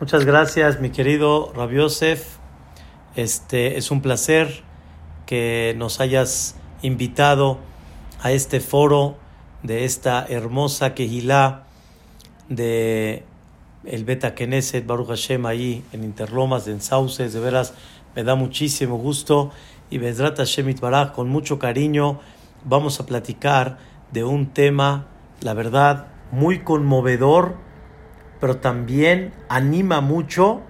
Muchas gracias, mi querido Rabiosef. Este es un placer que nos hayas invitado a este foro de esta hermosa Kehilá de el Beta Knesset Baruch Hashem ahí en Interlomas, en Sauces. De veras, me da muchísimo gusto y Bezrat Hashem Itbaraj, con mucho cariño, vamos a platicar de un tema, la verdad, muy conmovedor pero también anima mucho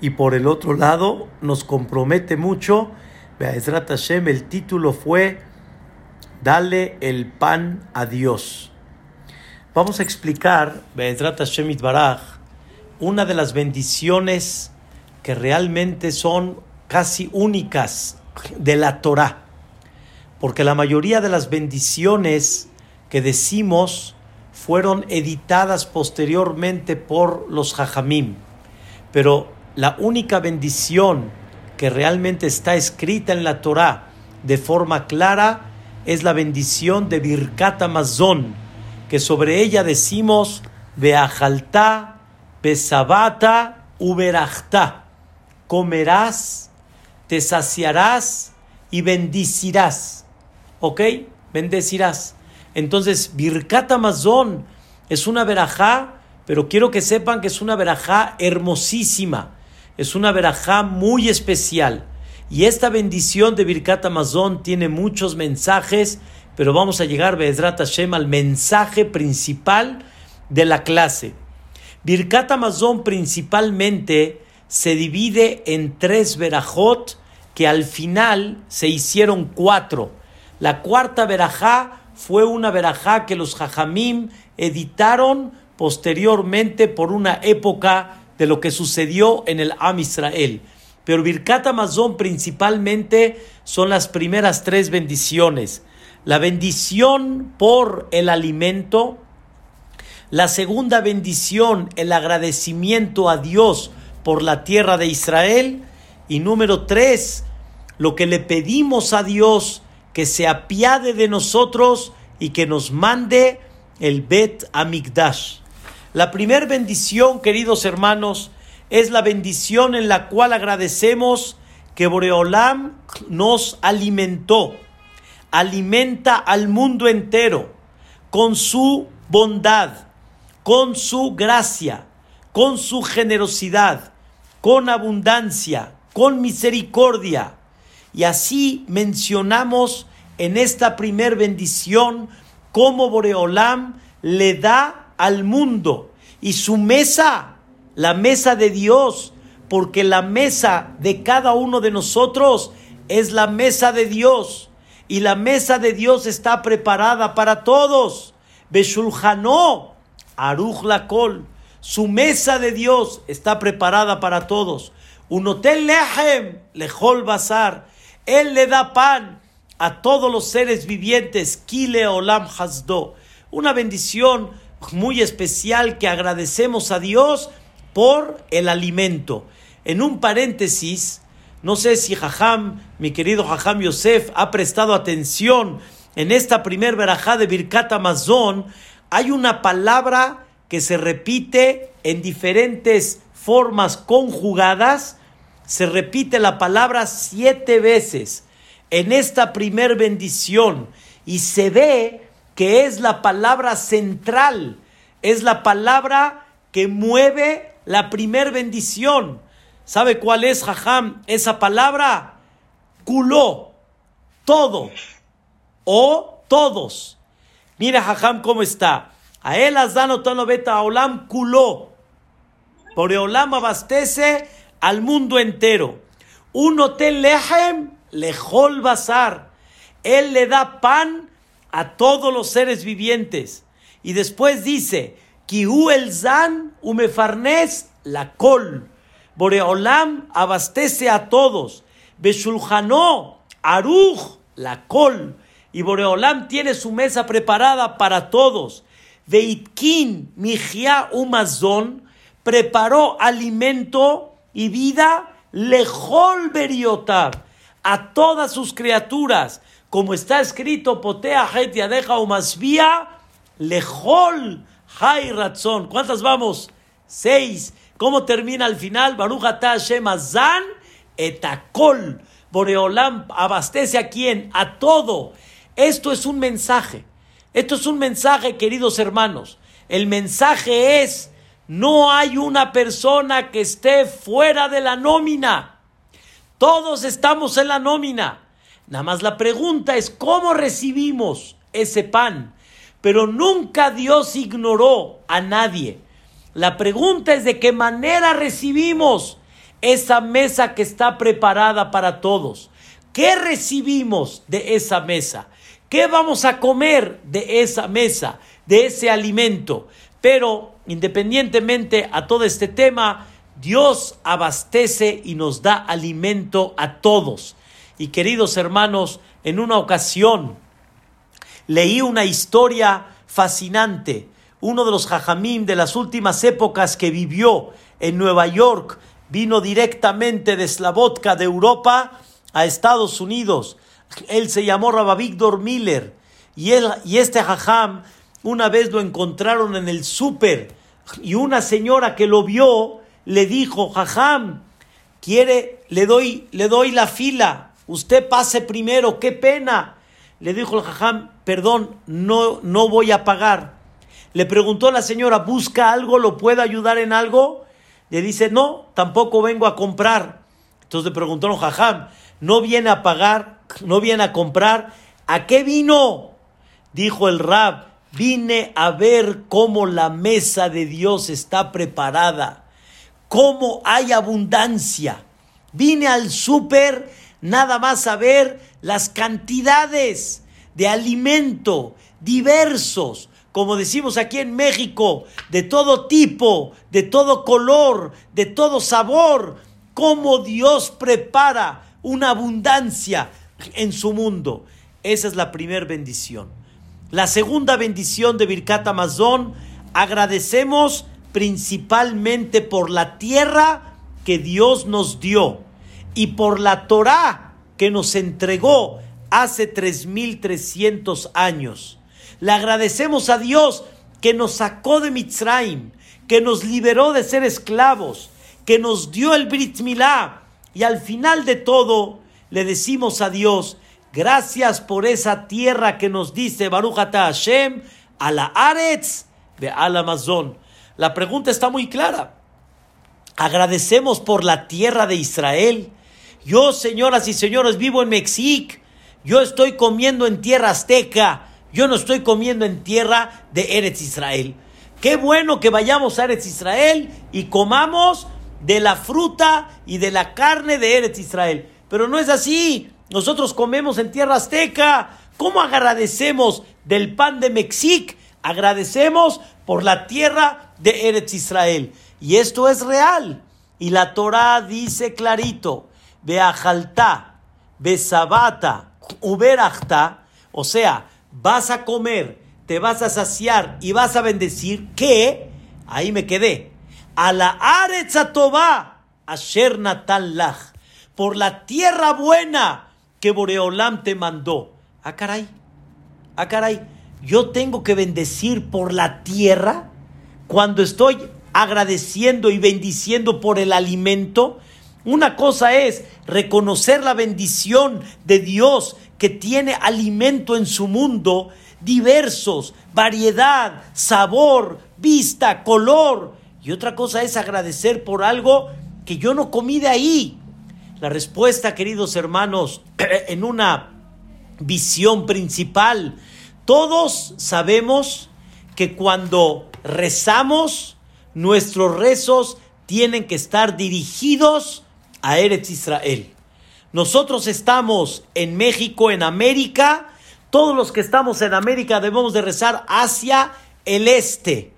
y por el otro lado nos compromete mucho. Be'ezrat Hashem, el título fue Dale el pan a Dios. Vamos a explicar, Be'ezrat Hashem Itbaraj, una de las bendiciones que realmente son casi únicas de la Torah. Porque la mayoría de las bendiciones que decimos fueron editadas posteriormente por los Jajamim. Pero la única bendición que realmente está escrita en la Torah de forma clara es la bendición de Birkat Amazon, que sobre ella decimos Beajalta, Besabata, Uberachta. Comerás, te saciarás y bendicirás. ¿Ok? Bendecirás. Entonces, Birkat Amazon es una verajá, pero quiero que sepan que es una verajá hermosísima, es una verajá muy especial. Y esta bendición de Birkat Amazon tiene muchos mensajes, pero vamos a llegar, Bezrat Hashem, al mensaje principal de la clase. Birkat Amazon principalmente se divide en tres verajot que al final se hicieron cuatro. La cuarta verajá fue una verajá que los jajamim editaron posteriormente por una época de lo que sucedió en el Am Israel. Pero Birkat Amazon principalmente son las primeras tres bendiciones. La bendición por el alimento, la segunda bendición, el agradecimiento a Dios por la tierra de Israel. Y número tres, lo que le pedimos a Dios que se apiade de nosotros y que nos mande el Bet Amigdash. La primera bendición, queridos hermanos, es la bendición en la cual agradecemos que Boreolam nos alimentó, alimenta al mundo entero con su bondad, con su gracia, con su generosidad, con abundancia, con misericordia. Y así mencionamos en esta primer bendición cómo Boreolam le da al mundo y su mesa, la mesa de Dios, porque la mesa de cada uno de nosotros es la mesa de Dios y la mesa de Dios está preparada para todos. Beshulhanó, Aruch Lakol, su mesa de Dios está preparada para todos. Unotel Lehem, Lejol Bazar, él le da pan a todos los seres vivientes. Kile Olam Hasdo. Una bendición muy especial que agradecemos a Dios por el alimento. En un paréntesis, no sé si Jajam, mi querido Jajam Yosef, ha prestado atención en esta primer verajá de Birkat Amazon. Hay una palabra que se repite en diferentes formas conjugadas se repite la palabra siete veces en esta primer bendición y se ve que es la palabra central, es la palabra que mueve la primer bendición. ¿Sabe cuál es, Jajam? Esa palabra, culó, todo o todos. Mira, Jajam, cómo está. A él dado tono beta olam culó. Por olam abastece al mundo entero. Un hotel lehem, lejol bazar. Él le da pan a todos los seres vivientes. Y después dice, Kihu el zan umefarnes la col. Boreolam abastece a todos. Beshulhanó, aruj la col. Y Boreolam tiene su mesa preparada para todos. Veitkin mijia umazón preparó alimento y vida lejol beriotab a todas sus criaturas, como está escrito, potea het yadeja o masvía, lejol hay razón. ¿Cuántas vamos? Seis. ¿Cómo termina al final? Baruch Hashem Azan etakol. Boreolam abastece a quién? A todo. Esto es un mensaje. Esto es un mensaje, queridos hermanos. El mensaje es, no hay una persona que esté fuera de la nómina. Todos estamos en la nómina. Nada más la pregunta es, ¿cómo recibimos ese pan? Pero nunca Dios ignoró a nadie. La pregunta es de qué manera recibimos esa mesa que está preparada para todos. ¿Qué recibimos de esa mesa? ¿Qué vamos a comer de esa mesa, de ese alimento? Pero independientemente a todo este tema, Dios abastece y nos da alimento a todos. Y queridos hermanos, en una ocasión leí una historia fascinante uno de los jajamim de las últimas épocas que vivió en Nueva York, vino directamente de Slavotka, de Europa, a Estados Unidos. Él se llamó Víctor Miller y, él, y este jajam una vez lo encontraron en el súper y una señora que lo vio le dijo, jajam, quiere, le doy, le doy la fila, usted pase primero, qué pena. Le dijo el jajam, perdón, no, no voy a pagar. Le preguntó la señora, ¿busca algo? ¿Lo puede ayudar en algo? Le dice, no, tampoco vengo a comprar. Entonces le preguntó a Jajam, ¿no viene a pagar? ¿No viene a comprar? ¿A qué vino? Dijo el Rab, vine a ver cómo la mesa de Dios está preparada, cómo hay abundancia. Vine al súper nada más a ver las cantidades de alimento diversos como decimos aquí en México, de todo tipo, de todo color, de todo sabor, cómo Dios prepara una abundancia en su mundo. Esa es la primera bendición. La segunda bendición de Birkat Amazon, agradecemos principalmente por la tierra que Dios nos dio y por la Torah que nos entregó hace 3300 años. Le agradecemos a Dios que nos sacó de Mitzrayim, que nos liberó de ser esclavos, que nos dio el Brit Milá. Y al final de todo, le decimos a Dios, gracias por esa tierra que nos dice Baruch Hashem, a la Aretz de al Amazon. La pregunta está muy clara. Agradecemos por la tierra de Israel. Yo, señoras y señores, vivo en México. Yo estoy comiendo en tierra azteca. Yo no estoy comiendo en tierra de Eretz Israel. Qué bueno que vayamos a Eretz Israel y comamos de la fruta y de la carne de Eretz Israel. Pero no es así. Nosotros comemos en tierra azteca. ¿Cómo agradecemos del pan de Mexic? Agradecemos por la tierra de Eretz Israel. Y esto es real. Y la Torah dice clarito, Beajalta, Besabata, Uberachta, o sea, vas a comer, te vas a saciar y vas a bendecir, que, ahí me quedé, a la Aretzatoba, Asher Natal Lach, por la tierra buena que Boreolam te mandó. Ah, caray, ah, caray, yo tengo que bendecir por la tierra cuando estoy agradeciendo y bendiciendo por el alimento. Una cosa es reconocer la bendición de Dios que tiene alimento en su mundo diversos, variedad, sabor, vista, color. Y otra cosa es agradecer por algo que yo no comí de ahí. La respuesta, queridos hermanos, en una visión principal, todos sabemos que cuando rezamos, nuestros rezos tienen que estar dirigidos a Eretz Israel. Nosotros estamos en México, en América. Todos los que estamos en América debemos de rezar hacia el este.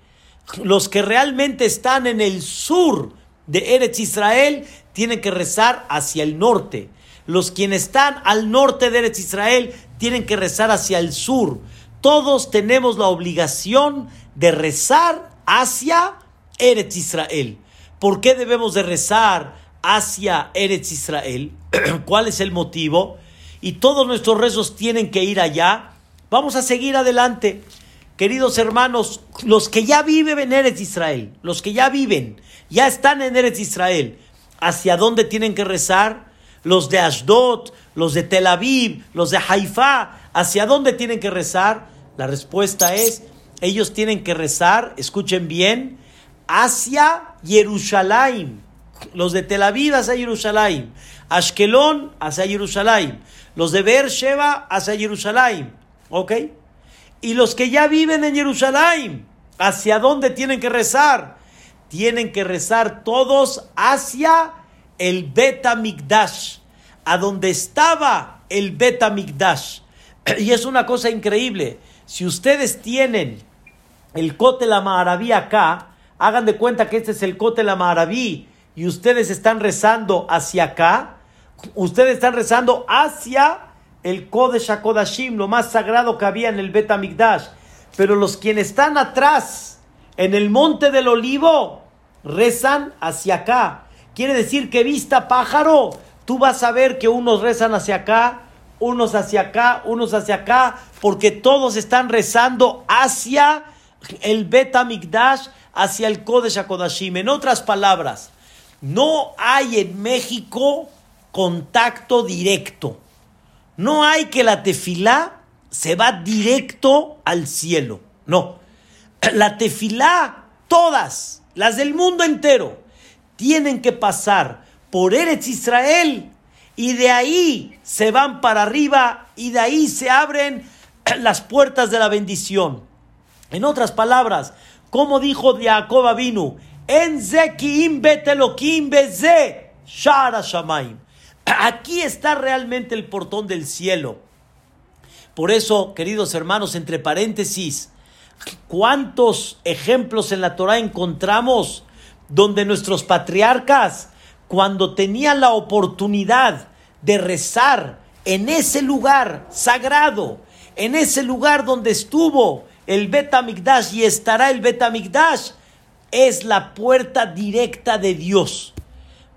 Los que realmente están en el sur de Eretz Israel tienen que rezar hacia el norte. Los quienes están al norte de Eretz Israel tienen que rezar hacia el sur. Todos tenemos la obligación de rezar hacia Eretz Israel. ¿Por qué debemos de rezar hacia Eretz Israel. ¿Cuál es el motivo? Y todos nuestros rezos tienen que ir allá. Vamos a seguir adelante. queridos hermanos, los que ya viven en Eretz Israel, los que ya viven, ya están en Eretz Israel, ¿hacia dónde tienen que rezar? Los de Ashdod, los de Tel Aviv, los de Haifa, ¿hacia dónde tienen que rezar? La respuesta es, ellos tienen que rezar, escuchen bien, hacia Jerusalén. Los de Tel Aviv hacia Jerusalén. Ashkelon hacia Jerusalén. Los de Beersheba hacia Jerusalén. ¿Ok? Y los que ya viven en Jerusalén, ¿hacia dónde tienen que rezar? Tienen que rezar todos hacia el Bet Mikdash, a donde estaba el Bet Mikdash. Y es una cosa increíble. Si ustedes tienen el Cote la Maharabí acá, hagan de cuenta que este es el Cote la Maharabí y ustedes están rezando hacia acá, ustedes están rezando hacia el Kodesh HaKodashim, lo más sagrado que había en el Bet Mikdash. Pero los quienes están atrás, en el monte del olivo, rezan hacia acá. Quiere decir que vista pájaro, tú vas a ver que unos rezan hacia acá, unos hacia acá, unos hacia acá, porque todos están rezando hacia el Bet Mikdash, hacia el Kodesh HaKodashim. En otras palabras, no hay en México contacto directo no hay que la tefilá se va directo al cielo. No. La tefilá, todas, las del mundo entero, tienen que pasar por Eretz Israel y de ahí se van para arriba y de ahí se abren las puertas de la bendición. En otras palabras, como dijo Jacob Avinu, en Zekiim betelokim beze shara shamaim. Aquí está realmente el portón del cielo. Por eso, queridos hermanos, entre paréntesis, ¿cuántos ejemplos en la Torah encontramos donde nuestros patriarcas, cuando tenían la oportunidad de rezar en ese lugar sagrado, en ese lugar donde estuvo el Bet y estará el Bet es la puerta directa de Dios.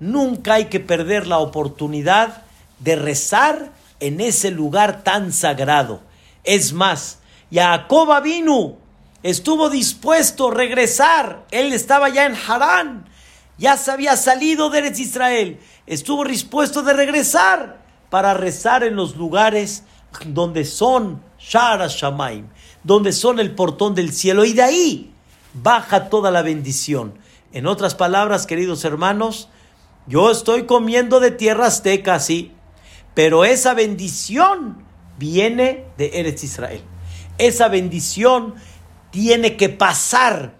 Nunca hay que perder la oportunidad de rezar en ese lugar tan sagrado. Es más, Jacob vino, estuvo dispuesto a regresar. Él estaba ya en Harán, ya se había salido de Eretz Israel. Estuvo dispuesto de regresar para rezar en los lugares donde son Shara Shamaim, donde son el portón del cielo. Y de ahí baja toda la bendición. En otras palabras, queridos hermanos, yo estoy comiendo de tierra azteca, sí, pero esa bendición viene de Eretz Israel. Esa bendición tiene que pasar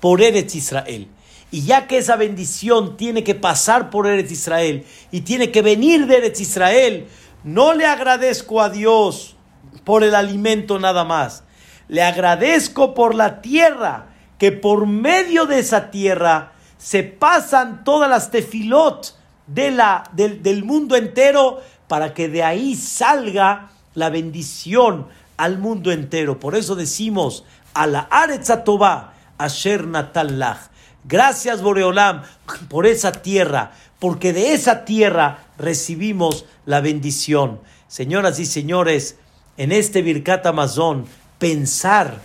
por Eretz Israel. Y ya que esa bendición tiene que pasar por Eretz Israel y tiene que venir de Eretz Israel, no le agradezco a Dios por el alimento nada más. Le agradezco por la tierra, que por medio de esa tierra se pasan todas las tefilot de la, del, mundo entero para que de ahí salga la bendición al mundo entero. Por eso decimos a la Aretzatobá, Asher Natalach. Gracias Boreolam por esa tierra, porque de esa tierra recibimos la bendición. Señoras y señores, en este Birkat Amazon, pensar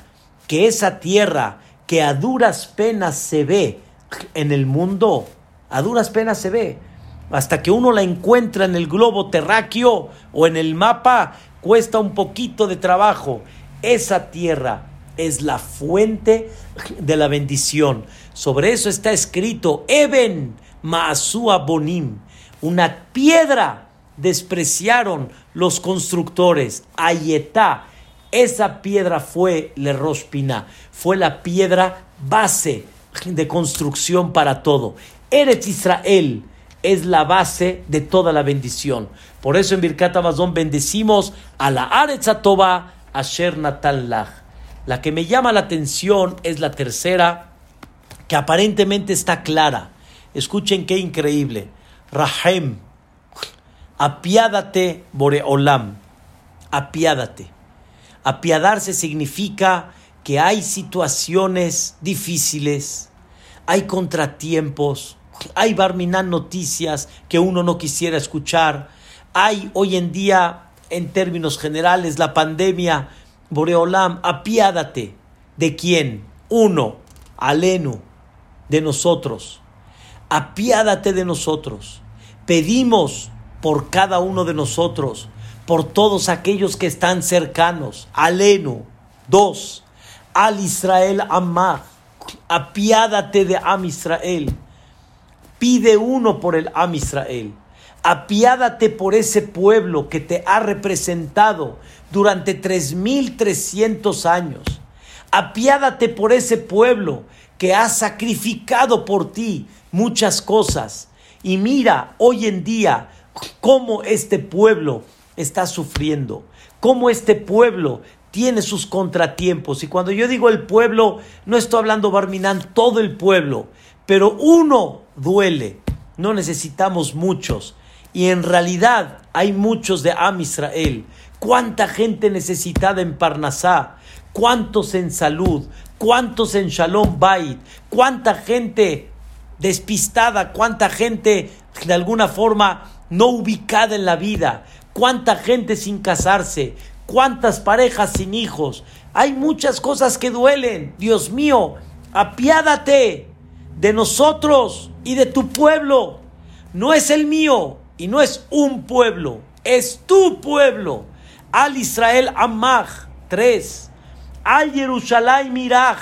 que esa tierra que a duras penas se ve, en el mundo a duras penas se ve. Hasta que uno la encuentra en el globo terráqueo o en el mapa, cuesta un poquito de trabajo. Esa tierra es la fuente de la bendición. Sobre eso está escrito Eben Maasua Bonim. Una piedra despreciaron los constructores. Ayetá. Esa piedra fue Le Rospina. Fue la piedra base de construcción para todo. Eretz Israel es la base de toda la bendición. Por eso en Birkat Amazon bendecimos a la Aretz Toba Asher Natal La que me llama la atención es la tercera, que aparentemente está clara. Escuchen qué increíble. Rahem, apiádate Boreolam, apiádate. Apiadarse significa que hay situaciones difíciles, hay contratiempos, hay barminan noticias que uno no quisiera escuchar, hay hoy en día, en términos generales, la pandemia, Boreolam, apiádate. ¿De quién? Uno, alenu, de nosotros. Apiádate de nosotros. Pedimos por cada uno de nosotros, por todos aquellos que están cercanos. Alenu. Dos, al Israel Amar. Apiádate de Am Israel. Pide uno por el Am Israel. Apiádate por ese pueblo que te ha representado durante 3.300 años. Apiádate por ese pueblo que ha sacrificado por ti muchas cosas. Y mira hoy en día cómo este pueblo está sufriendo, cómo este pueblo tiene sus contratiempos. Y cuando yo digo el pueblo, no estoy hablando Barminán, todo el pueblo, pero uno duele. No necesitamos muchos. Y en realidad hay muchos de Am Israel. ¿Cuánta gente necesitada en Parnasá? ¿Cuántos en salud? ¿Cuántos en Shalom Bait? ¿Cuánta gente despistada? ¿Cuánta gente de alguna forma no ubicada en la vida? ¿Cuánta gente sin casarse? ¿Cuántas parejas sin hijos? Hay muchas cosas que duelen. Dios mío, apiádate de nosotros y de tu pueblo. No es el mío y no es un pueblo, es tu pueblo. Al Israel Amach. Tres. Al Jerusalén Miraj.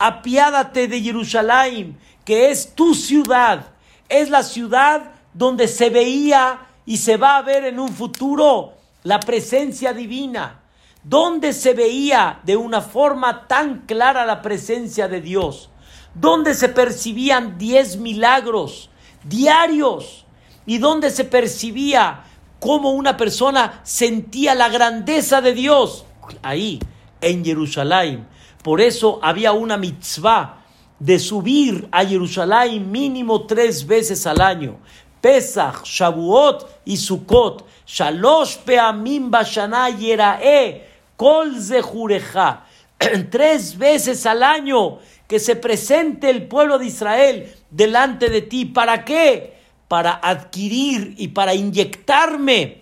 Apiádate de Jerusalén, que es tu ciudad. Es la ciudad donde se veía y se va a ver en un futuro la presencia divina. Donde se veía de una forma tan clara la presencia de Dios. Donde se percibían diez milagros diarios. Y donde se percibía cómo una persona sentía la grandeza de Dios. Ahí, en Jerusalén. Por eso había una mitzvah de subir a Jerusalén mínimo tres veces al año. Pesach, Shavuot y Sukkot. Shalosh peamim bashana yerae kol zehureja. Tres veces al año que se presente el pueblo de Israel delante de ti. ¿Para qué? Para adquirir y para inyectarme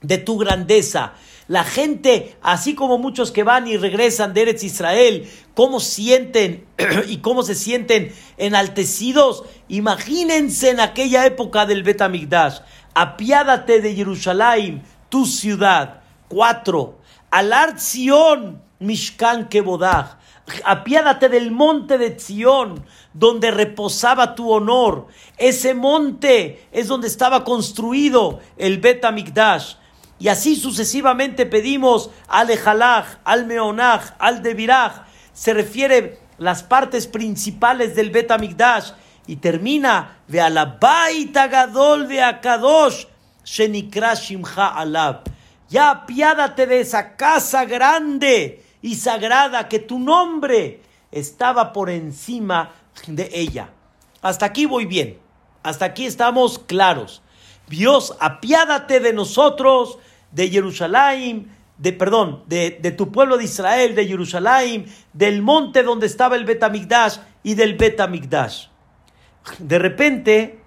de tu grandeza. La gente, así como muchos que van y regresan de Eretz Israel, cómo sienten y cómo se sienten enaltecidos. Imagínense en aquella época del Betamigdash. Apiádate de Jerusalén, tu ciudad. Cuatro. Alar Zion, Mishkan Kebodach. Apiádate del monte de Zion, donde reposaba tu honor. Ese monte es donde estaba construido el Betamigdash. Y así sucesivamente pedimos al Ejalach, al Meonach, al Devirach. Se refiere las partes principales del Betamigdash y termina Alabaita Gadol de Akadosh Shenikra Shimcha Alab. Ya apiádate de esa casa grande y sagrada que tu nombre estaba por encima de ella. Hasta aquí voy bien. Hasta aquí estamos claros. Dios, apiádate de nosotros de Jerusalén, de, perdón, de, tu pueblo de Israel, de Jerusalén, del monte donde estaba el Betamigdash y del Betamigdash. De repente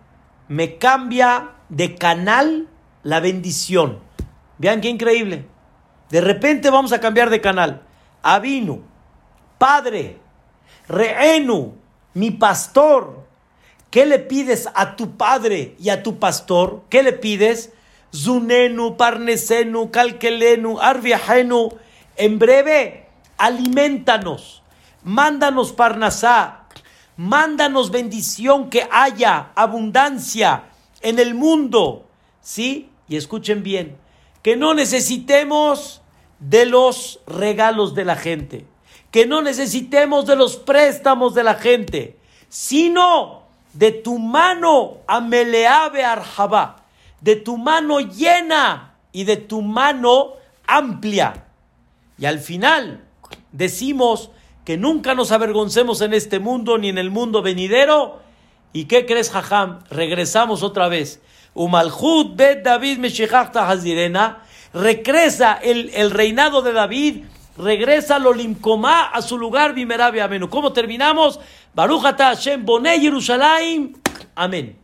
me cambia de canal la bendición. Vean qué increíble. De repente vamos a cambiar de canal. Avinu, Padre, Reenu, mi pastor. ¿Qué le pides a tu padre y a tu pastor? ¿Qué le pides? Zunenu, Parnesenu, Calquelenu, Arviajenu. En breve, alimentanos, mándanos Parnasá, mándanos bendición que haya abundancia en el mundo. ¿Sí? Y escuchen bien, que no necesitemos de los regalos de la gente, que no necesitemos de los préstamos de la gente, sino de tu mano ameleabe arjaba de tu mano llena y de tu mano amplia. Y al final decimos que nunca nos avergoncemos en este mundo ni en el mundo venidero. ¿Y qué crees, Jajam? Regresamos otra vez. Umalhut bet David Hazirena. Regresa el, el, reinado de David. Regresa Lolimcomá a su lugar, Bimerabe Amén. ¿Cómo terminamos? Barujata Hashem Boné Jerusalén. Amén.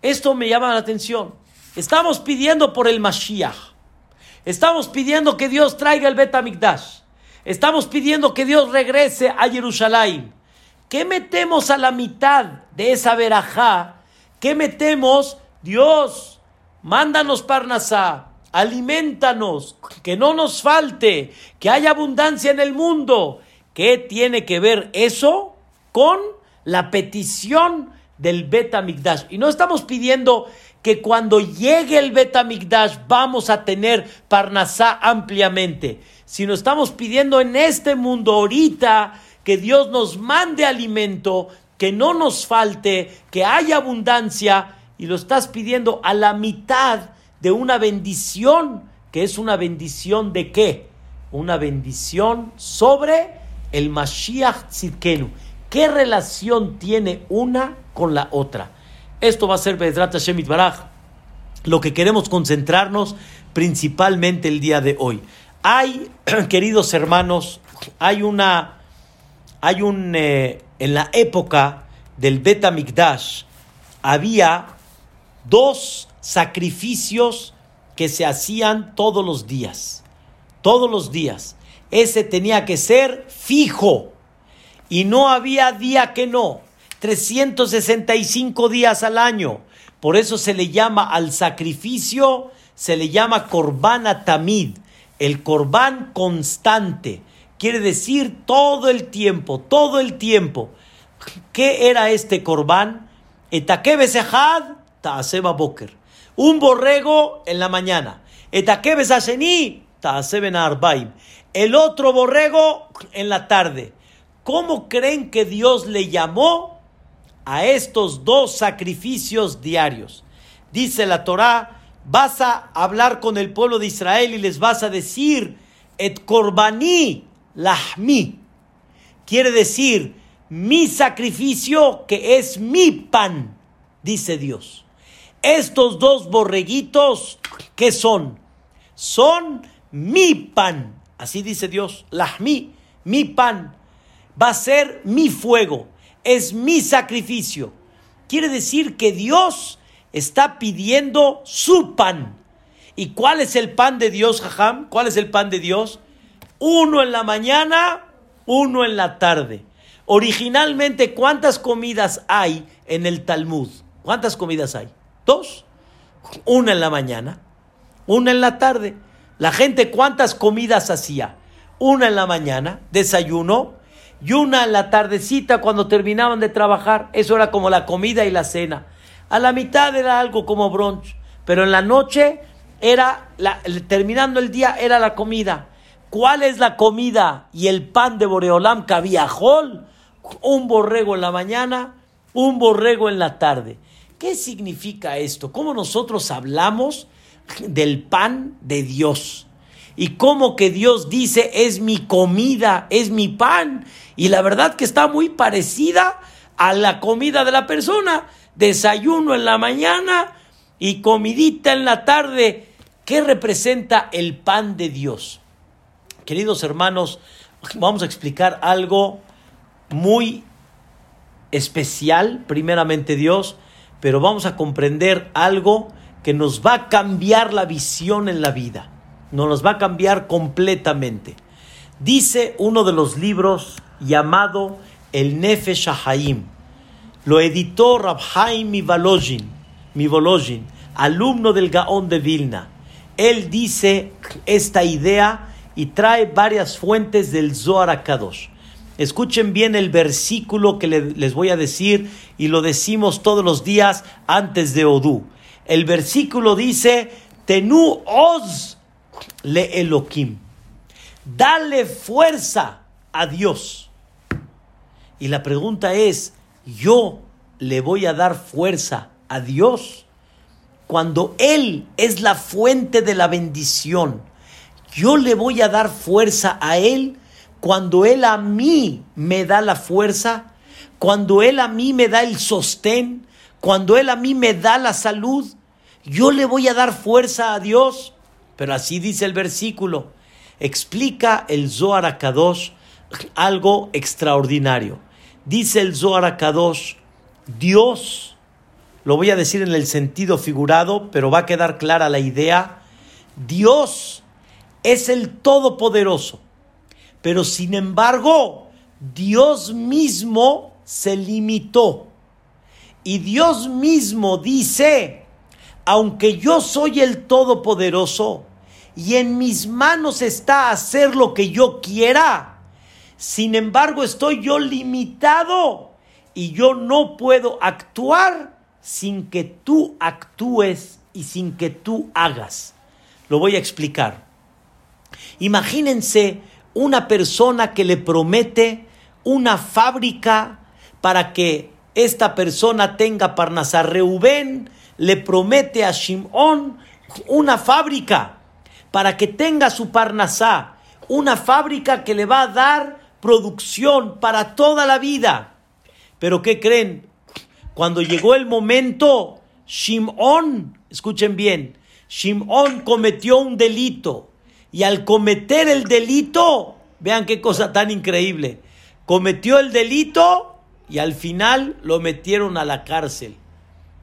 Esto me llama la atención. Estamos pidiendo por el Mashiach. Estamos pidiendo que Dios traiga el Betamigdash. Estamos pidiendo que Dios regrese a Jerusalén. ¿Qué metemos a la mitad de esa verajá? ¿Qué metemos? Dios, mándanos Parnasá, alimentanos, que no nos falte, que haya abundancia en el mundo. ¿Qué tiene que ver eso con la petición del Betamigdash? Y no estamos pidiendo que cuando llegue el Betamigdash vamos a tener Parnasá ampliamente, sino estamos pidiendo en este mundo ahorita que Dios nos mande alimento, que no nos falte, que haya abundancia, y lo estás pidiendo a la mitad de una bendición, que es una bendición de qué? Una bendición sobre el Mashiach Tzidkenu. ¿Qué relación tiene una con la otra? Esto va a ser Bedrat Hashem Baraj. Lo que queremos concentrarnos principalmente el día de hoy. Hay, queridos hermanos, hay una, hay un, eh, en la época del Bet Mikdash había dos sacrificios que se hacían todos los días. Todos los días. Ese tenía que ser fijo. Y no había día que no. 365 días al año. Por eso se le llama al sacrificio, se le llama corbán tamid, el corbán constante. Quiere decir todo el tiempo, todo el tiempo. ¿Qué era este corbán? ta'aseba boker. Un borrego en la mañana. El otro borrego en la tarde. ¿Cómo creen que Dios le llamó a estos dos sacrificios diarios. Dice la Torá, vas a hablar con el pueblo de Israel y les vas a decir, et korbaní lahmi. Quiere decir, mi sacrificio que es mi pan, dice Dios. Estos dos borreguitos, ¿qué son? Son mi pan. Así dice Dios, lahmi, mi pan. Va a ser mi fuego es mi sacrificio. Quiere decir que Dios está pidiendo su pan. ¿Y cuál es el pan de Dios, Jajam? ¿Cuál es el pan de Dios? Uno en la mañana, uno en la tarde. Originalmente, ¿cuántas comidas hay en el Talmud? ¿Cuántas comidas hay? Dos. Una en la mañana, una en la tarde. La gente, ¿cuántas comidas hacía? Una en la mañana, desayuno, y una en la tardecita cuando terminaban de trabajar. Eso era como la comida y la cena. A la mitad era algo como brunch, pero en la noche era, la, terminando el día, era la comida. ¿Cuál es la comida y el pan de Boreolam que había? Un borrego en la mañana, un borrego en la tarde. ¿Qué significa esto? ¿Cómo nosotros hablamos del pan de Dios? Y cómo que Dios dice es mi comida, es mi pan. Y la verdad que está muy parecida a la comida de la persona. Desayuno en la mañana y comidita en la tarde. ¿Qué representa el pan de Dios? Queridos hermanos, vamos a explicar algo muy especial, primeramente Dios, pero vamos a comprender algo que nos va a cambiar la visión en la vida, nos va a cambiar completamente. Dice uno de los libros llamado El Nefesh Haim. Lo editó Rabhaim Mivolojin, Mivolojin, alumno del Gaón de Vilna. Él dice esta idea y trae varias fuentes del Zohar HaKadosh. Escuchen bien el versículo que les voy a decir y lo decimos todos los días antes de Odú. El versículo dice, Tenu Oz le Elohim. Dale fuerza a Dios. Y la pregunta es, ¿yo le voy a dar fuerza a Dios? Cuando Él es la fuente de la bendición, yo le voy a dar fuerza a Él cuando Él a mí me da la fuerza, cuando Él a mí me da el sostén, cuando Él a mí me da la salud, yo le voy a dar fuerza a Dios. Pero así dice el versículo. Explica el Zohar Kadosh algo extraordinario. Dice el Zohar Kadosh, Dios, lo voy a decir en el sentido figurado, pero va a quedar clara la idea, Dios es el Todopoderoso, Pero sin embargo, Dios mismo se limitó. Y Dios mismo dice, aunque yo soy el Todopoderoso y en mis manos está hacer lo que yo quiera, sin embargo estoy yo limitado y yo no puedo actuar sin que tú actúes y sin que tú hagas. Lo voy a explicar. Imagínense una persona que le promete una fábrica para que esta persona tenga Parnasá. Reubén le promete a Shimón una fábrica para que tenga su Parnasá, una fábrica que le va a dar producción para toda la vida. Pero ¿qué creen? Cuando llegó el momento, Shimón, escuchen bien, Shimón cometió un delito y al cometer el delito, vean qué cosa tan increíble, cometió el delito y al final lo metieron a la cárcel.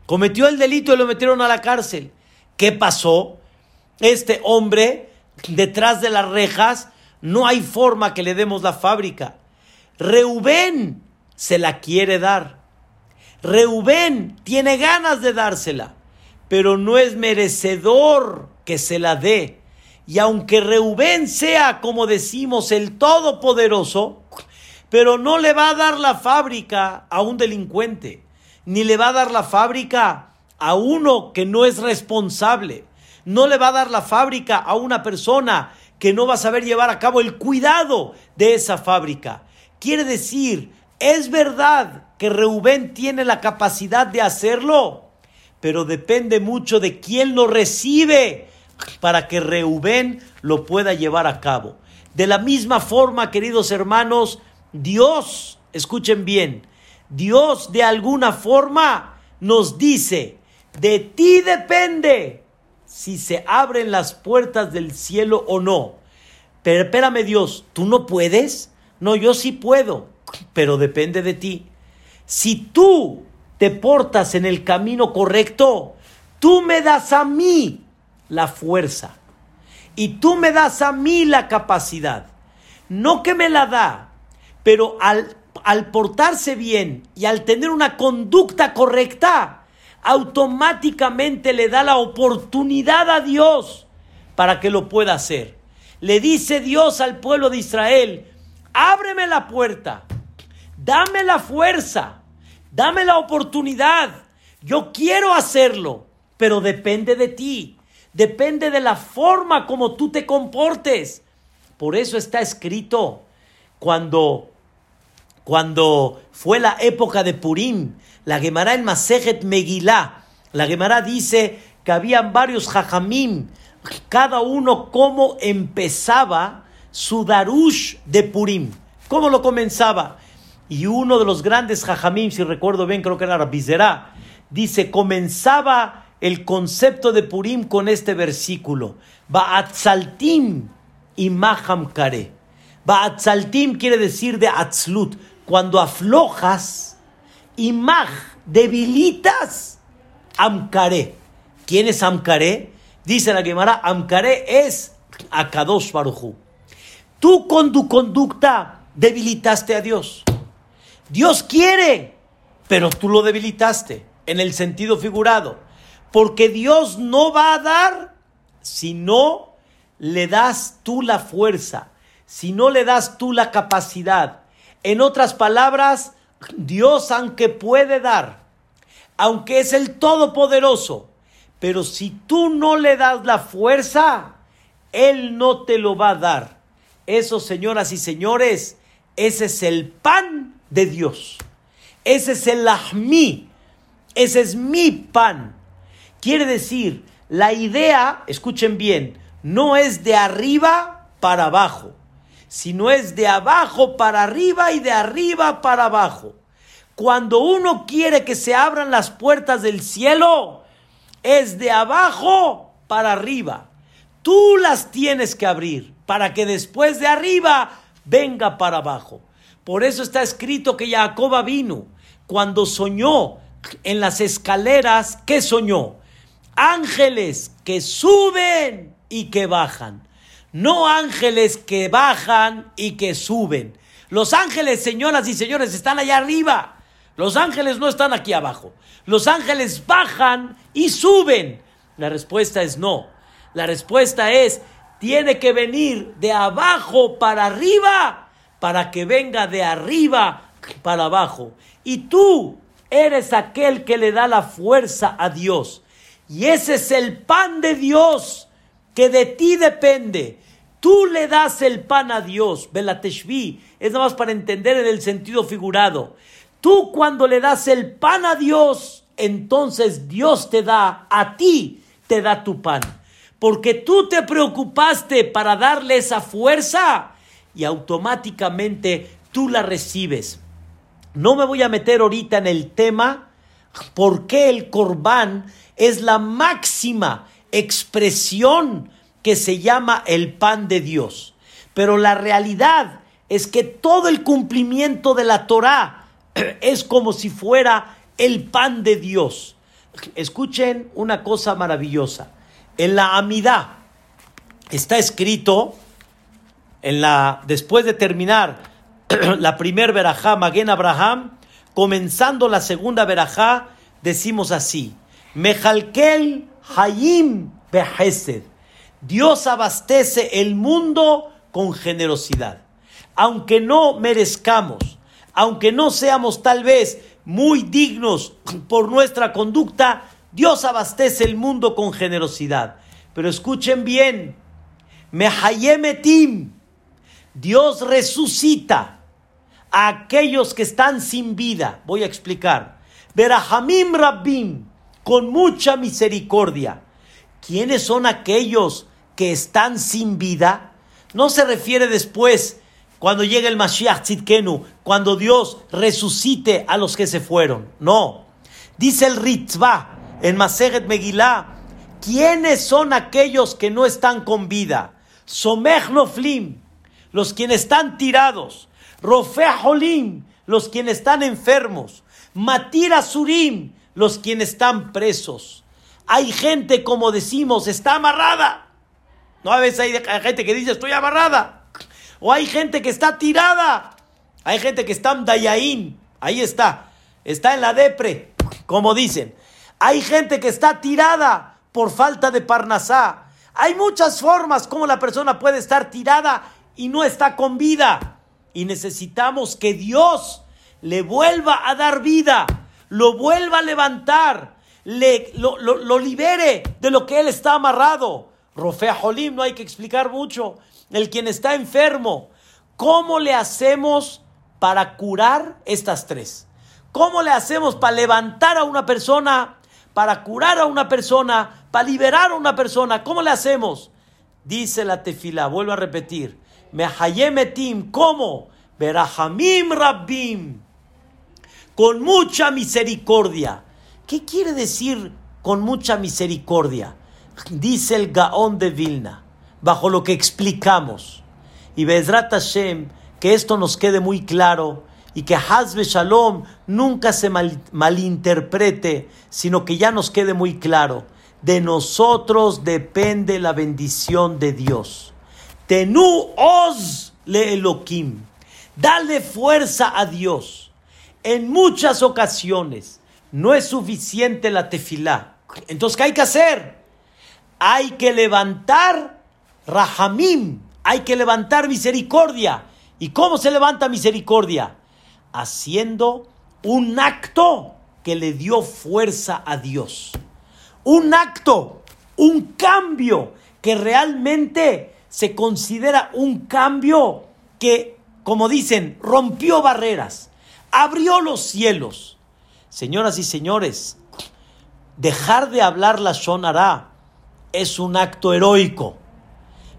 Cometió el delito y lo metieron a la cárcel. ¿Qué pasó? Este hombre, detrás de las rejas, no hay forma que le demos la fábrica. Reubén se la quiere dar. Reubén tiene ganas de dársela, pero no es merecedor que se la dé. Y aunque Reubén sea, como decimos, el todopoderoso, pero no le va a dar la fábrica a un delincuente, ni le va a dar la fábrica a uno que no es responsable, no le va a dar la fábrica a una persona que no va a saber llevar a cabo el cuidado de esa fábrica. Quiere decir, es verdad que Reubén tiene la capacidad de hacerlo, pero depende mucho de quién lo recibe para que Reubén lo pueda llevar a cabo. De la misma forma, queridos hermanos, Dios, escuchen bien, Dios de alguna forma nos dice, de ti depende si se abren las puertas del cielo o no. Pero espérame Dios, ¿tú no puedes? No, yo sí puedo, pero depende de ti. Si tú te portas en el camino correcto, tú me das a mí la fuerza y tú me das a mí la capacidad. No que me la da, pero al, al portarse bien y al tener una conducta correcta, automáticamente le da la oportunidad a Dios para que lo pueda hacer. Le dice Dios al pueblo de Israel, ábreme la puerta, dame la fuerza, dame la oportunidad, yo quiero hacerlo, pero depende de ti, depende de la forma como tú te comportes. Por eso está escrito cuando cuando fue la época de Purim, la Gemara en Masejet Megilá, la Gemara dice que habían varios jajamim, cada uno cómo empezaba su darush de Purim, cómo lo comenzaba. Y uno de los grandes jajamim, si recuerdo bien, creo que era Rabizerá, dice, comenzaba el concepto de Purim con este versículo, Ba'atzaltim y Maham Kare. Ba'atzaltim quiere decir de Atzlut, cuando aflojas, imaj, debilitas, amkaré. ¿Quién es amkaré? Dice la Gemara, amkaré es Akadosh Baruchu. Tú con tu conducta debilitaste a Dios. Dios quiere, pero tú lo debilitaste en el sentido figurado. Porque Dios no va a dar si no le das tú la fuerza, si no le das tú la capacidad, en otras palabras, Dios aunque puede dar, aunque es el Todopoderoso, pero si tú no le das la fuerza, Él no te lo va a dar. Eso, señoras y señores, ese es el pan de Dios. Ese es el ahmi. Ese es mi pan. Quiere decir, la idea, escuchen bien, no es de arriba para abajo sino es de abajo para arriba y de arriba para abajo. Cuando uno quiere que se abran las puertas del cielo, es de abajo para arriba. Tú las tienes que abrir para que después de arriba venga para abajo. Por eso está escrito que Jacoba vino cuando soñó en las escaleras, ¿qué soñó? Ángeles que suben y que bajan. no ángeles que bajan y que suben. Los ángeles, señoras y señores, están allá arriba. Los ángeles no están aquí abajo. Los ángeles bajan y suben. La respuesta es no. La respuesta es, tiene que venir de abajo para arriba para que venga de arriba para abajo. Y tú eres aquel que le da la fuerza a Dios. Y ese es el pan de Dios que de ti depende. Tú le das el pan a Dios. Belateshvi es nada más para entender en el sentido figurado. Tú cuando le das el pan a Dios, entonces Dios te da a ti, te da tu pan. Porque tú te preocupaste para darle esa fuerza y automáticamente tú la recibes. No me voy a meter ahorita en el tema por qué el corbán es la máxima expresión que se llama el pan de Dios. Pero la realidad es que todo el cumplimiento de la Torah es como si fuera el pan de Dios. Escuchen una cosa maravillosa. En la Amidá está escrito, en la, después de terminar la primer verajá, Maguen Abraham, comenzando la segunda verajá, decimos así, Mejalkel Hayim Behesed. Dios abastece el mundo con generosidad. Aunque no merezcamos, aunque no seamos tal vez muy dignos por nuestra conducta, Dios abastece el mundo con generosidad. Pero escuchen bien, Mehayemetim, Dios resucita a aquellos que están sin vida. Voy a explicar. Berahamim Rabbim, con mucha misericordia. ¿Quiénes son aquellos que están sin vida? No se refiere después, cuando llegue el Mashiach Tzidkenu, cuando Dios resucite a los que se fueron. No. Dice el Ritzvah en Maseret Megillah, ¿quiénes son aquellos que no están con vida? Somech Noflim, los quienes están tirados. Rofe Holim, los quienes están enfermos. Matir Surim, los quienes están presos. Hay gente, como decimos, está amarrada. No a veces hay gente que dice estoy amarrada. O hay gente que está tirada. Hay gente que está en Dayaín. Ahí está. Está en la depre, como dicen. Hay gente que está tirada por falta de parnasá. Hay muchas formas como la persona puede estar tirada y no está con vida. Y necesitamos que Dios le vuelva a dar vida, lo vuelva a levantar, le, lo, lo, libere de lo que él está amarrado. Rofea Jolim, no hay que explicar mucho. El quien está enfermo, ¿cómo le hacemos para curar estas tres? ¿Cómo le hacemos para levantar a una persona para curar a una persona, para liberar a una persona. ¿Cómo le hacemos? Dice la tefila, vuelvo a repetir. Mehayemetim, ¿cómo? Berahamim Rabbim. Con mucha misericordia. ¿Qué quiere decir con mucha misericordia? Dice el Gaón de Vilna, bajo lo que explicamos. Y Bezrat Hashem, que esto nos quede muy claro y que Hazbe Shalom nunca se malinterprete, sino que ya nos quede muy claro. De nosotros depende la bendición de Dios. Tenu os le Elohim. Dale fuerza a Dios. En muchas ocasiones no es suficiente la tefilá. Entonces, ¿qué hay que hacer? Hay que levantar rahamim. Hay que levantar misericordia. ¿Y cómo se levanta misericordia? haciendo un acto que le dio fuerza a Dios. Un acto, un cambio que realmente se considera un cambio que, como dicen, rompió barreras, abrió los cielos. Señoras y señores, dejar de hablar la Shonara es un acto heroico,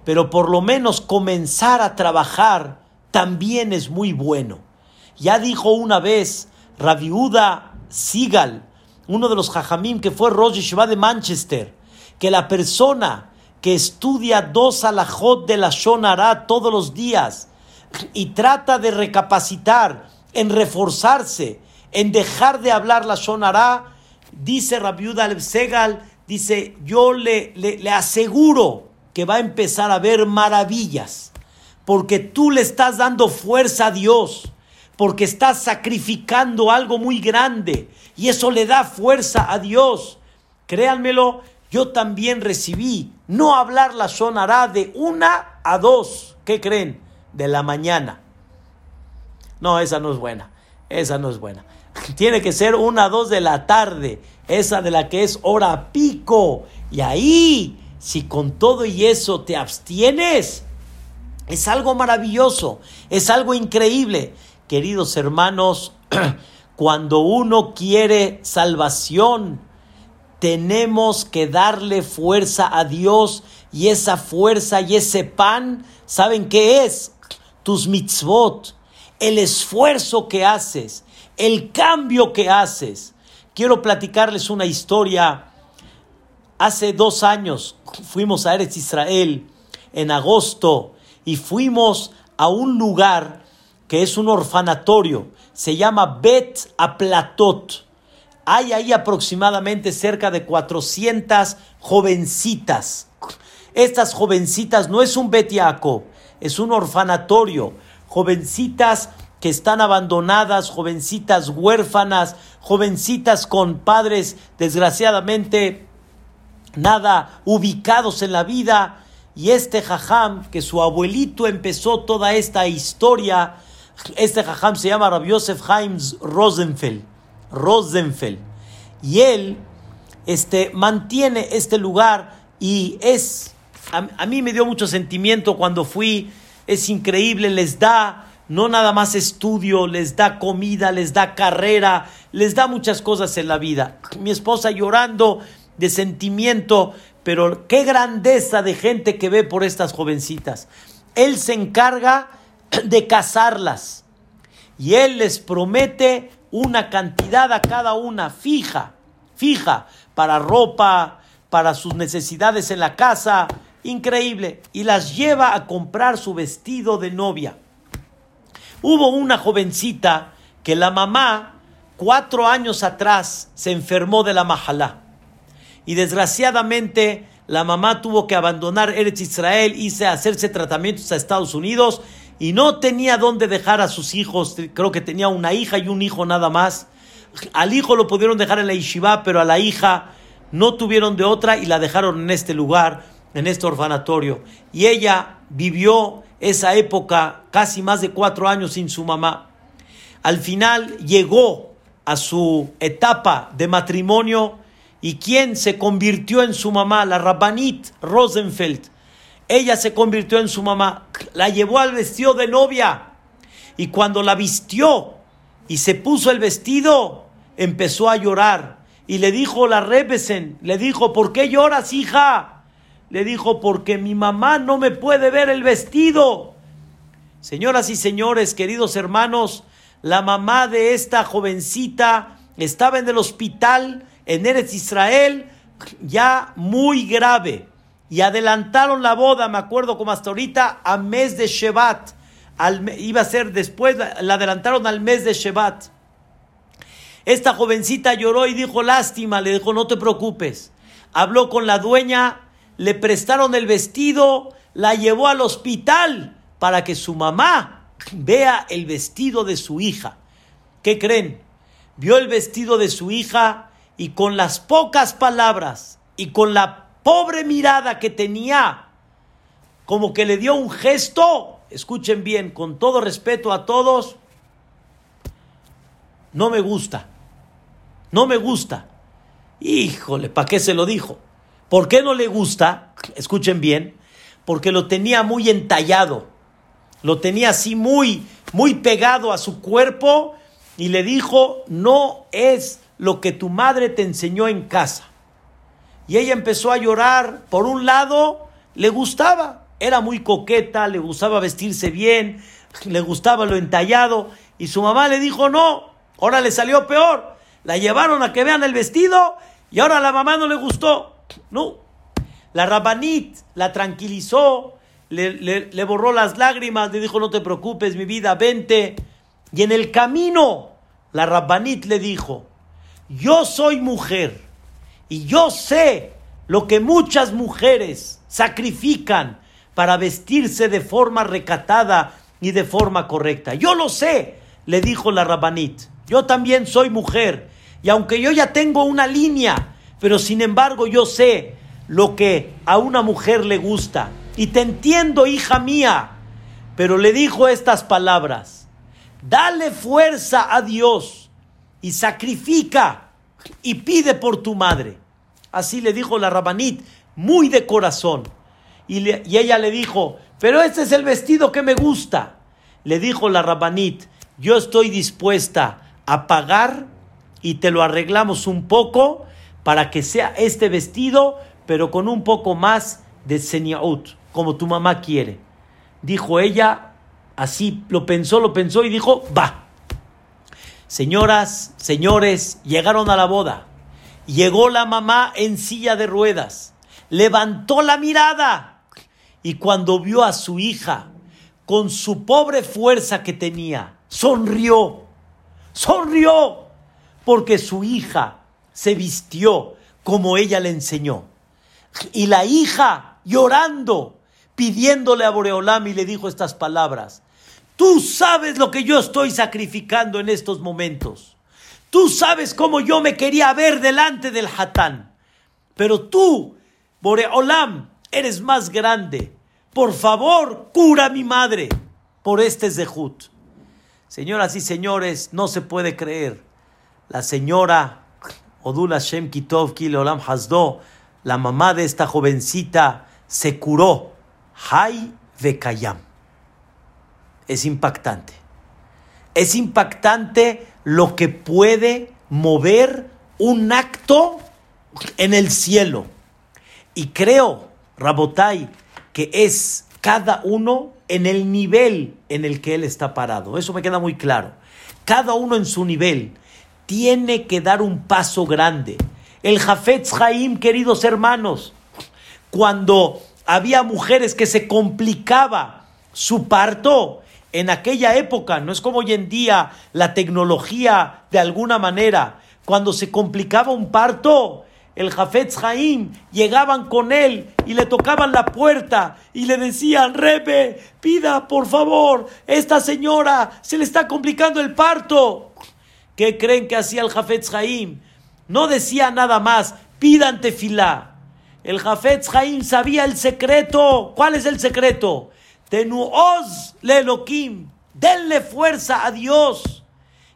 pero por lo menos comenzar a trabajar también es muy bueno. Ya dijo una vez Rabiuda Sigal, uno de los jajamim que fue Rosh Yeshiva de Manchester, que la persona que estudia dos alajot de la Shonara todos los días y trata de recapacitar, en reforzarse, en dejar de hablar la dice Rabiuda Segal, dice, yo le, le, le aseguro que va a empezar a ver maravillas, porque tú le estás dando fuerza a Dios, porque estás sacrificando algo muy grande y eso le da fuerza a Dios. Créanmelo, yo también recibí no hablar la sonará de una a dos, ¿qué creen? De la mañana. No, esa no es buena, esa no es buena. Tiene que ser una dos de la tarde, esa de la que es hora pico. Y ahí si con todo y eso te abstienes, es algo maravilloso, es algo increíble. Queridos hermanos, cuando uno quiere salvación, tenemos que darle fuerza a Dios y esa fuerza y ese pan, ¿saben qué es? Tus mitzvot, el esfuerzo que haces, el cambio que haces. Quiero platicarles una historia Hace dos años fuimos a Eretz Israel en agosto y fuimos a un lugar que es un orfanatorio. Se llama Bet Aplatot. Hay ahí aproximadamente cerca de 400 jovencitas. Estas jovencitas no es un Bet Yaakov, es un orfanatorio. Jovencitas que están abandonadas, jovencitas huérfanas, jovencitas con padres desgraciadamente nada ubicados en la vida. Y este jajam, que su abuelito empezó toda esta historia, este jajam se llama Rabbi Yosef Haims Rosenfeld. Rosenfeld. Y él este, mantiene este lugar y es, a, a mí me dio mucho sentimiento cuando fui, es increíble, les da no nada más estudio, les da comida, les da carrera, les da muchas cosas en la vida. Mi esposa llorando, de sentimiento, pero qué grandeza de gente que ve por estas jovencitas. Él se encarga de casarlas y él les promete una cantidad a cada una fija, fija, para ropa, para sus necesidades en la casa, increíble, y las lleva a comprar su vestido de novia. Hubo una jovencita que la mamá, cuatro años atrás, se enfermó de la majalá y desgraciadamente la mamá tuvo que abandonar Eretz Israel, y hacerse tratamientos a Estados Unidos y no tenía dónde dejar a sus hijos. Creo que tenía una hija y un hijo nada más. Al hijo lo pudieron dejar en la yeshiva, pero a la hija no tuvieron de otra y la dejaron en este lugar, en este orfanatorio. Y ella vivió esa época casi más de cuatro años sin su mamá. Al final llegó a su etapa de matrimonio ¿Y quién se convirtió en su mamá? La Rabbanit Rosenfeld. Ella se convirtió en su mamá, la llevó al vestido de novia. Y cuando la vistió y se puso el vestido, empezó a llorar. Y le dijo la Rebesen, le dijo, ¿por qué lloras, hija? Le dijo, porque mi mamá no me puede ver el vestido. Señoras y señores, queridos hermanos, la mamá de esta jovencita estaba en el hospital en Eretz Israel ya muy grave. Y adelantaron la boda, me acuerdo como hasta ahorita, a mes de Shevat. iba a ser después, la adelantaron al mes de Shevat. Esta jovencita lloró y dijo, lástima, le dijo, no te preocupes. Habló con la dueña, le prestaron el vestido, la llevó al hospital para que su mamá vea el vestido de su hija. ¿Qué creen? Vio el vestido de su hija y con las pocas palabras y con la pobre mirada que tenía, como que le dio un gesto, escuchen bien, con todo respeto a todos, no me gusta, no me gusta. Híjole, ¿para qué se lo dijo? ¿Por qué no le gusta? Escuchen bien, porque lo tenía muy entallado, lo tenía así muy, muy pegado a su cuerpo y le dijo, no es lo que tu madre te enseñó en casa. Y ella empezó a llorar. Por un lado, le gustaba, era muy coqueta, le gustaba vestirse bien, le gustaba lo entallado. Y su mamá le dijo, no, ahora le salió peor. La llevaron a que vean el vestido y ahora a la mamá no le gustó. No. La rabanit la tranquilizó, le, le borró las lágrimas, le dijo, no te preocupes, mi vida, vente. Y en el camino, la rabanit le dijo, yo soy mujer y yo sé lo que muchas mujeres sacrifican para vestirse de forma recatada y de forma correcta. Yo lo sé, le dijo la Rabanit. Yo también soy mujer. Y aunque yo ya tengo una línea, pero sin embargo yo sé lo que a una mujer le gusta. Y te entiendo, hija mía. Pero le dijo estas palabras. Dale fuerza a Dios y sacrifica y pide por tu madre. Así le dijo la Rabanit, muy de corazón. Y, ella le dijo, pero este es el vestido que me gusta. Le dijo la Rabanit, yo estoy dispuesta a pagar y te lo arreglamos un poco para que sea este vestido, pero con un poco más de seniaut, como tu mamá quiere. Dijo ella, así lo pensó, lo pensó y dijo, va. Señoras, señores, llegaron a la boda. Llegó la mamá en silla de ruedas, levantó la mirada y cuando vio a su hija con su pobre fuerza que tenía, sonrió, sonrió, porque su hija se vistió como ella le enseñó. Y la hija llorando, pidiéndole a Boreolam y le dijo estas palabras, tú sabes lo que yo estoy sacrificando en estos momentos. Tú sabes cómo yo me quería ver delante del Hatán. Pero tú, Boreolam, eres más grande. Por favor, cura a mi madre por este Zehut. Señoras y señores, no se puede creer. La señora Odula Shem Kitov Olam Hasdo, la mamá de esta jovencita, se curó. Hay Vekayam. Es impactante. Es impactante lo que puede mover un acto en el cielo. Y creo, Rabotai, que es cada uno en el nivel en el que él está parado. Eso me queda muy claro. Cada uno en su nivel tiene que dar un paso grande. El Jafetz Haim, queridos hermanos, cuando había mujeres que se complicaba su parto, en aquella época, no es como hoy en día la tecnología de alguna manera, cuando se complicaba un parto, el Jafetz Jaim, llegaban con él y le tocaban la puerta y le decían, Rebe, pida por favor, esta señora se le está complicando el parto. ¿Qué creen que hacía el Jafetz Jaim? No decía nada más, pidan tefilá. El Jafetz Jaim sabía el secreto. ¿Cuál es el secreto? Tenuoz le Elohim, denle fuerza a Dios.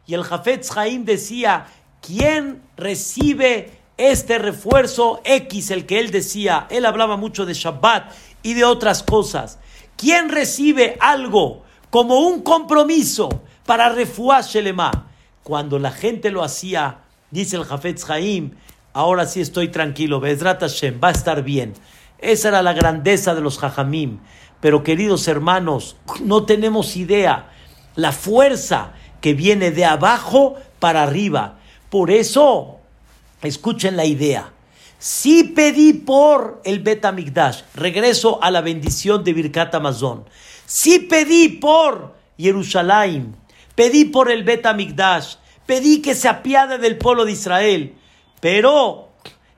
Y el Jafetz Jaim decía, ¿quién recibe este refuerzo X, el que él decía? Él hablaba mucho de Shabbat y de otras cosas. ¿Quién recibe algo como un compromiso para refuar Shelema? Cuando la gente lo hacía, dice el Jafetz Jaim, ahora sí estoy tranquilo, Bezrat Hashem, va a estar bien. Esa era la grandeza de los Jajamim. Pero queridos hermanos, no tenemos idea la fuerza que viene de abajo para arriba. Por eso, escuchen la idea. Si pedí por el Betamigdash, regreso a la bendición de Birkat Amazon. Si pedí por Jerusalén, pedí por el Betamigdash, pedí que se apiade del pueblo de Israel. Pero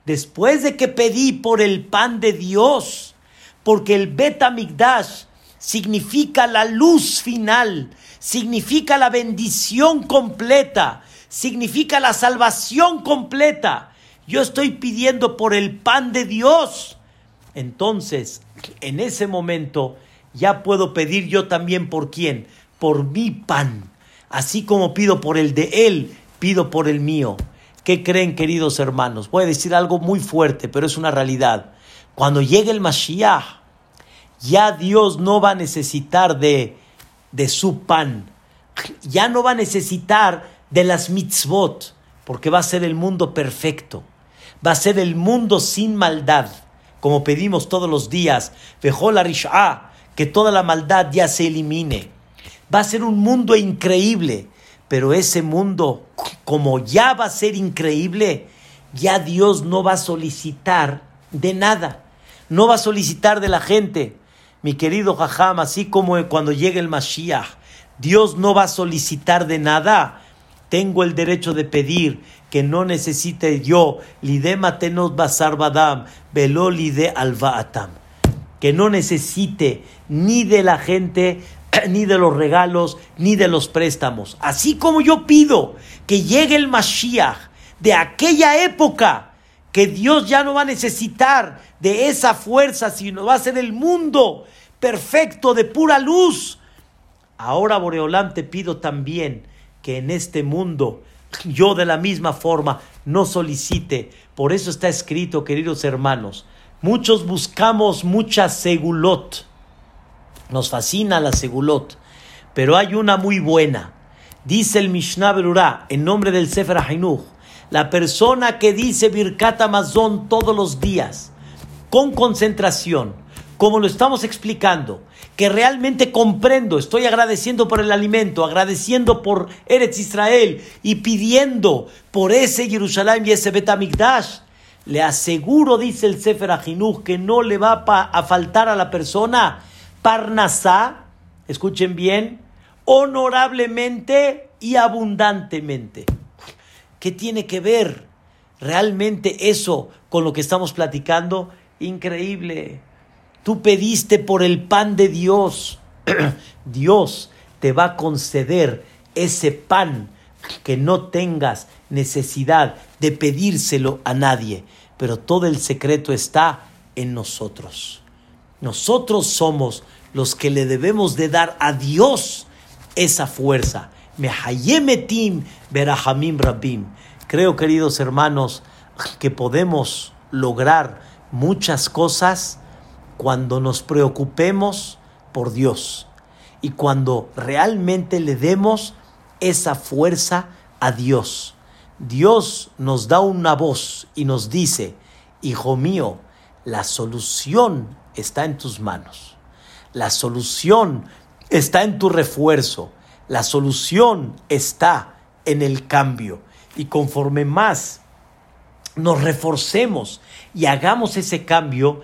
después de que pedí por el pan de Dios, porque el Betamigdash significa la luz final, significa la bendición completa, significa la salvación completa. Yo estoy pidiendo por el pan de Dios. Entonces, en ese momento, ya puedo pedir yo también por quién, por mi pan. Así como pido por el de él, pido por el mío. ¿Qué creen, queridos hermanos? Voy a decir algo muy fuerte, pero es una realidad. Cuando llegue el Mashiach, ya Dios no va a necesitar de, de su pan, ya no va a necesitar de las mitzvot, porque va a ser el mundo perfecto, va a ser el mundo sin maldad, como pedimos todos los días, la que toda la maldad ya se elimine. Va a ser un mundo increíble, pero ese mundo, como ya va a ser increíble, ya Dios no va a solicitar de nada, no va a solicitar de la gente, mi querido Jajam, así como cuando llegue el Mashiach, Dios no va a solicitar de nada. tengo el derecho de pedir que no necesite yo, lidematenos basar badam, velo lide alvaatam, que no necesite ni de la gente, ni de los regalos, ni de los préstamos. Así como yo pido que llegue el Mashiach de aquella época, que Dios ya no va a necesitar de esa fuerza, sino va a ser el mundo perfecto de pura luz. Ahora, Boreolán, te pido también que en este mundo yo de la misma forma no solicite. Por eso está escrito, queridos hermanos, muchos buscamos mucha segulot. Nos fascina la segulot, pero hay una muy buena. Dice el Mishnah Berurah en nombre del Sefer Hainuch, la persona que dice Birkat Amazon todos los días, con concentración, como lo estamos explicando, que realmente comprendo, estoy agradeciendo por el alimento, agradeciendo por Eretz Israel y pidiendo por ese Jerusalén y ese Betamigdash, le aseguro, dice el Sefer Ajinuch, que no le va a faltar a la persona Parnasá, escuchen bien, honorablemente y abundantemente. ¿Qué tiene que ver realmente eso con lo que estamos platicando? Increíble. Tú pediste por el pan de Dios. Dios te va a conceder ese pan que no tengas necesidad de pedírselo a nadie. Pero todo el secreto está en nosotros. Nosotros somos los que le debemos de dar a Dios esa fuerza. Mehayemetim berahamim rabim. Creo, queridos hermanos, que podemos lograr muchas cosas cuando nos preocupemos por Dios y cuando realmente le demos esa fuerza a Dios. Dios nos da una voz y nos dice, hijo mío, la solución está en tus manos. La solución está en tu refuerzo. La solución está en el cambio. Y conforme más nos reforcemos y hagamos ese cambio,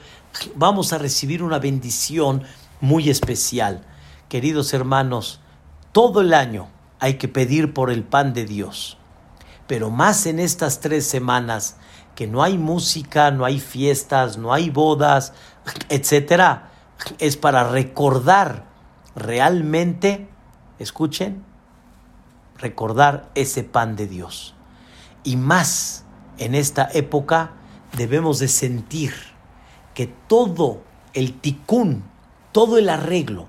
vamos a recibir una bendición muy especial. Queridos hermanos, todo el año hay que pedir por el pan de Dios, pero más en estas tres semanas que no hay música, no hay fiestas, no hay bodas, etcétera, es para recordar realmente, escuchen, recordar ese pan de Dios. Y más en esta época debemos de sentir que todo el ticún, todo el arreglo,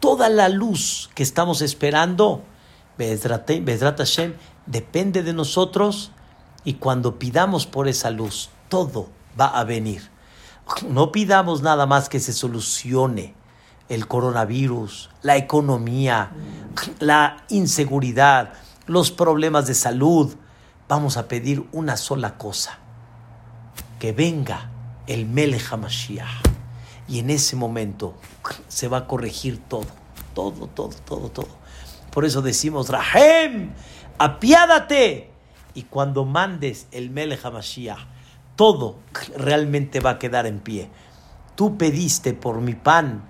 toda la luz que estamos esperando, Bezrat Hashem, depende de nosotros y cuando pidamos por esa luz, todo va a venir. No pidamos nada más que se solucione el coronavirus, la economía, la inseguridad, los problemas de salud. Vamos a pedir una sola cosa, que venga el Melech HaMashiach. Y en ese momento se va a corregir todo, todo, todo, todo, todo. Por eso decimos, Rahem, apiádate. Y cuando mandes el Melech HaMashiach, todo realmente va a quedar en pie. Tú pediste por mi pan,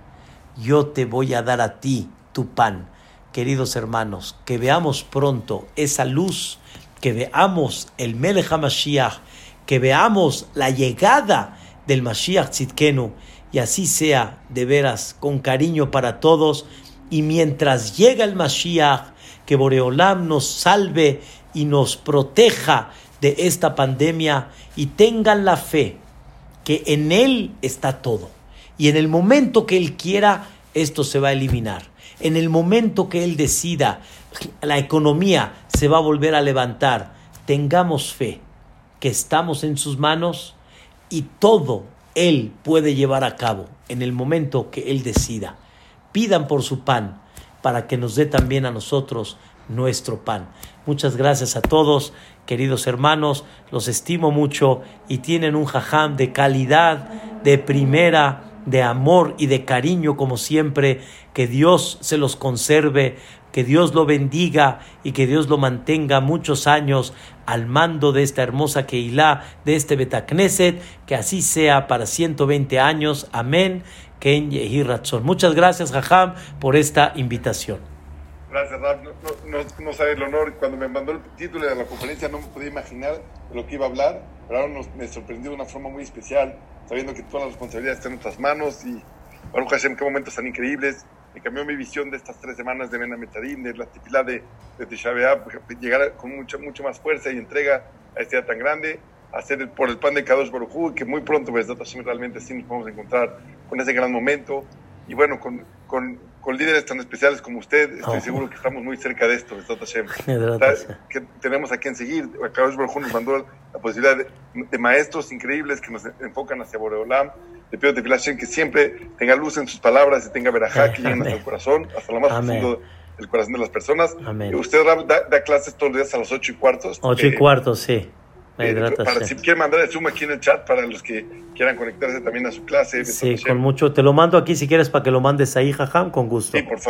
yo te voy a dar a ti tu pan. Queridos hermanos, que veamos pronto esa luz, que veamos el Melech HaMashiach, que veamos la llegada del Mashiach Tzidkenu, y así sea de veras con cariño para todos. Y mientras llega el Mashiach, que Boreolam nos salve y nos proteja de esta pandemia y tengan la fe que en Él está todo. Y en el momento que Él quiera, esto se va a eliminar. En el momento que Él decida, la economía se va a volver a levantar. Tengamos fe que estamos en sus manos y todo Él puede llevar a cabo en el momento que Él decida. Pidan por su pan para que nos dé también a nosotros nuestro pan. Muchas gracias a todos, queridos hermanos, los estimo mucho y tienen un jajam de calidad, de primera, de amor y de cariño como siempre. Que Dios se los conserve, que Dios lo bendiga y que Dios lo mantenga muchos años al mando de esta hermosa Keilah, de este Betacneset, que así sea para 120 años. Amén. Ken Muchas gracias, Jajam, por esta invitación. Gracias, Rab. No, no, no, sabe el honor. Cuando me mandó el título de la conferencia no me podía imaginar de lo que iba a hablar, pero ahora nos, me sorprendió de una forma muy especial, sabiendo que toda la responsabilidad está en nuestras manos y, Baruch Hashem, qué momentos tan increíbles. Me cambió mi visión de estas tres semanas de Metarim, de la tefilá de, de Tisha B'Av, llegar con mucha, mucho más fuerza y entrega a este día tan grande, hacer por el pan de Kadosh Baruj Hu, que muy pronto, pues, realmente sí nos podemos encontrar con ese gran momento. Y bueno, con, con, con líderes tan especiales como usted, estoy Oh. seguro que estamos muy cerca de esto, que tenemos a quien seguir. Baruj Hu nos mandó la posibilidad de, de maestros increíbles que nos enfocan hacia Boreolam. Le pido a Hashem que siempre tenga luz en sus palabras y tenga verajá que hasta el corazón, hasta lo más Amén. profundo del corazón de las personas. Amén. Y Usted da, da clases todos los días a las ocho y cuarto. Ocho y Eh, cuarto, sí. Eh, para, si quiere mandar el Zoom aquí en el chat para los que quieran conectarse también a su clase. Sí, con mucho. Te lo mando aquí si quieres para que lo mandes ahí, jajam, con gusto. Sí, por favor.